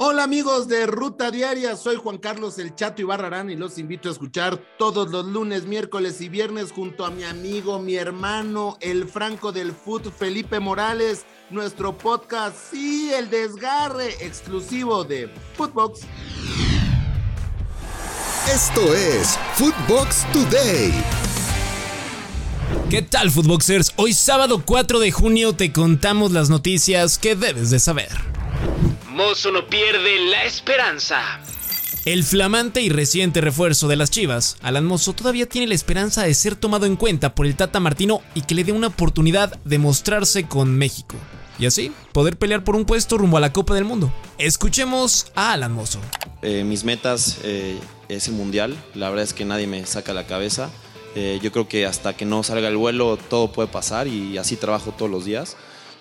Hola amigos de Ruta Diaria, soy Juan Carlos El Chato Ibarrarán y los invito a escuchar todos los lunes, miércoles y viernes junto a mi amigo, mi hermano, el Franco del Foot, Felipe Morales, nuestro podcast, sí, el desgarre exclusivo de Footbox. Esto es Footbox Today. ¿Qué tal, Footboxers? Hoy sábado 4 de junio te contamos las noticias que debes de saber. Mozo no pierde la esperanza. El flamante y reciente refuerzo de las Chivas, Alan Mozo, todavía tiene la esperanza de ser tomado en cuenta por el Tata Martino y que le dé una oportunidad de mostrarse con México. Y así, poder pelear por un puesto rumbo a la Copa del Mundo. Escuchemos a Alan Mozo. Eh, mis metas eh, es el Mundial, la verdad es que nadie me saca la cabeza. Eh, yo creo que hasta que no salga el vuelo todo puede pasar y así trabajo todos los días.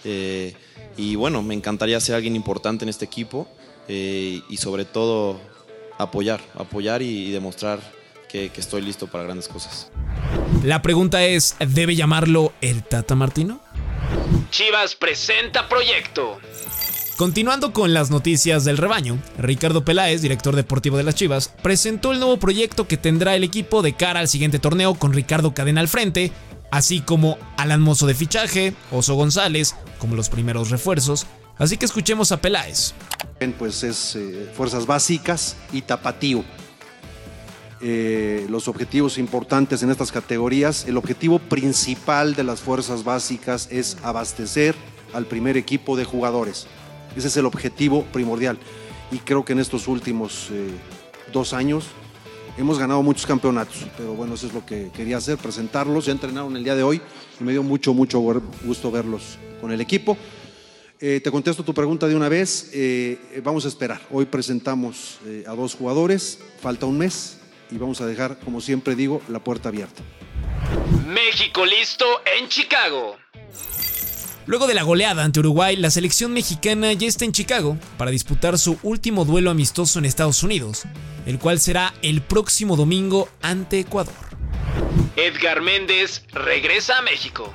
Eh, y bueno, me encantaría ser alguien importante en este equipo eh, y sobre todo apoyar, apoyar y, demostrar que, que, estoy listo para grandes cosas. La pregunta es, ¿debe llamarlo el Tata Martino? Chivas presenta proyecto. Continuando con las noticias del rebaño, Ricardo Peláez, director deportivo de las Chivas, presentó el nuevo proyecto que tendrá el equipo de cara al siguiente torneo con Ricardo Cadena al frente, así como Alan Mozo de fichaje, Oso González, como los primeros refuerzos. Así que escuchemos a Peláez. Pues es eh, fuerzas básicas y tapatío. Eh, los objetivos importantes en estas categorías, el objetivo principal de las fuerzas básicas es abastecer al primer equipo de jugadores. Ese es el objetivo primordial. Y creo que en estos últimos eh, dos años hemos ganado muchos campeonatos, pero bueno, eso es lo que quería hacer, presentarlos. Ya entrenaron el día de hoy y me dio mucho, mucho gusto verlos con el equipo. Eh, te contesto tu pregunta de una vez. Eh, vamos a esperar. Hoy presentamos eh, a dos jugadores, falta un mes y vamos a dejar, como siempre digo, la puerta abierta. México listo en Chicago. Luego de la goleada ante Uruguay, la selección mexicana ya está en Chicago para disputar su último duelo amistoso en Estados Unidos, el cual será el próximo domingo ante Ecuador. Edgar Méndez regresa a México.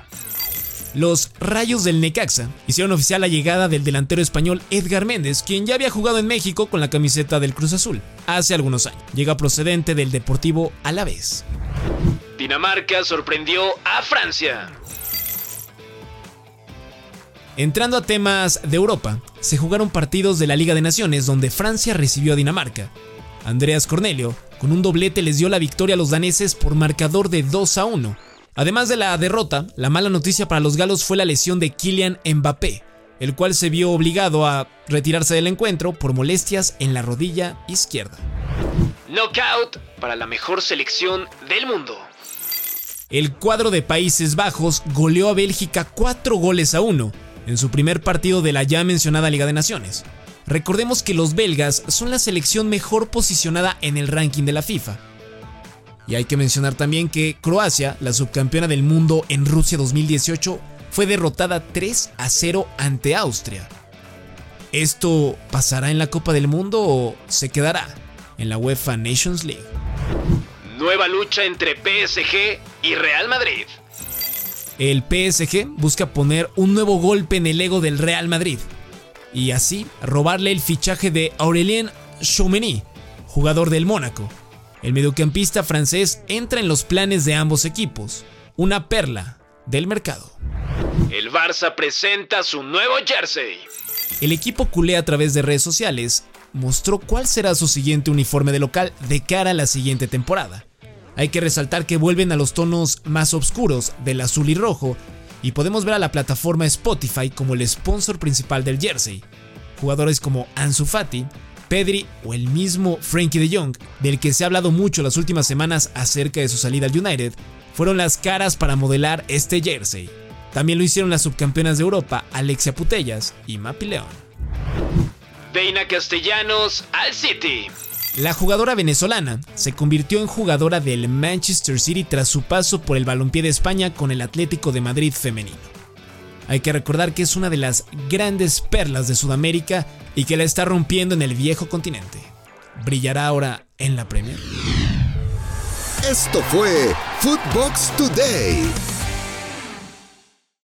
Los Rayos del Necaxa hicieron oficial la llegada del delantero español Edgar Méndez, quien ya había jugado en México con la camiseta del Cruz Azul hace algunos años. Llega procedente del Deportivo Alavés. Dinamarca sorprendió a Francia. Entrando a temas de Europa, se jugaron partidos de la Liga de Naciones donde Francia recibió a Dinamarca. Andreas Cornelio, con un doblete, les dio la victoria a los daneses por marcador de 2 a 1. Además de la derrota, la mala noticia para los galos fue la lesión de Kylian Mbappé, el cual se vio obligado a retirarse del encuentro por molestias en la rodilla izquierda. Knockout para la mejor selección del mundo. El cuadro de Países Bajos goleó a Bélgica 4 goles a 1 en su primer partido de la ya mencionada Liga de Naciones. Recordemos que los belgas son la selección mejor posicionada en el ranking de la FIFA. Y hay que mencionar también que Croacia, la subcampeona del mundo en Rusia 2018, fue derrotada 3 a 0 ante Austria. ¿Esto pasará en la Copa del Mundo o se quedará en la UEFA Nations League? Nueva lucha entre PSG y Real Madrid. El PSG busca poner un nuevo golpe en el ego del Real Madrid y así robarle el fichaje de Aurélien Chouameni, jugador del Mónaco. El mediocampista francés entra en los planes de ambos equipos, una perla del mercado. El Barça presenta su nuevo jersey. El equipo culé a través de redes sociales mostró cuál será su siguiente uniforme de local de cara a la siguiente temporada. Hay que resaltar que vuelven a los tonos más oscuros del azul y rojo y podemos ver a la plataforma Spotify como el sponsor principal del jersey. Jugadores como Ansu Fati, Pedri o el mismo Frankie de Jong, del que se ha hablado mucho las últimas semanas acerca de su salida al United, fueron las caras para modelar este jersey. También lo hicieron las subcampeonas de Europa Alexia Putellas y Mapi León. Deina Castellanos al City. La jugadora venezolana se convirtió en jugadora del Manchester City tras su paso por el balompié de España con el Atlético de Madrid femenino. Hay que recordar que es una de las grandes perlas de Sudamérica y que la está rompiendo en el viejo continente. Brillará ahora en la Premier. Esto fue Footbox Today.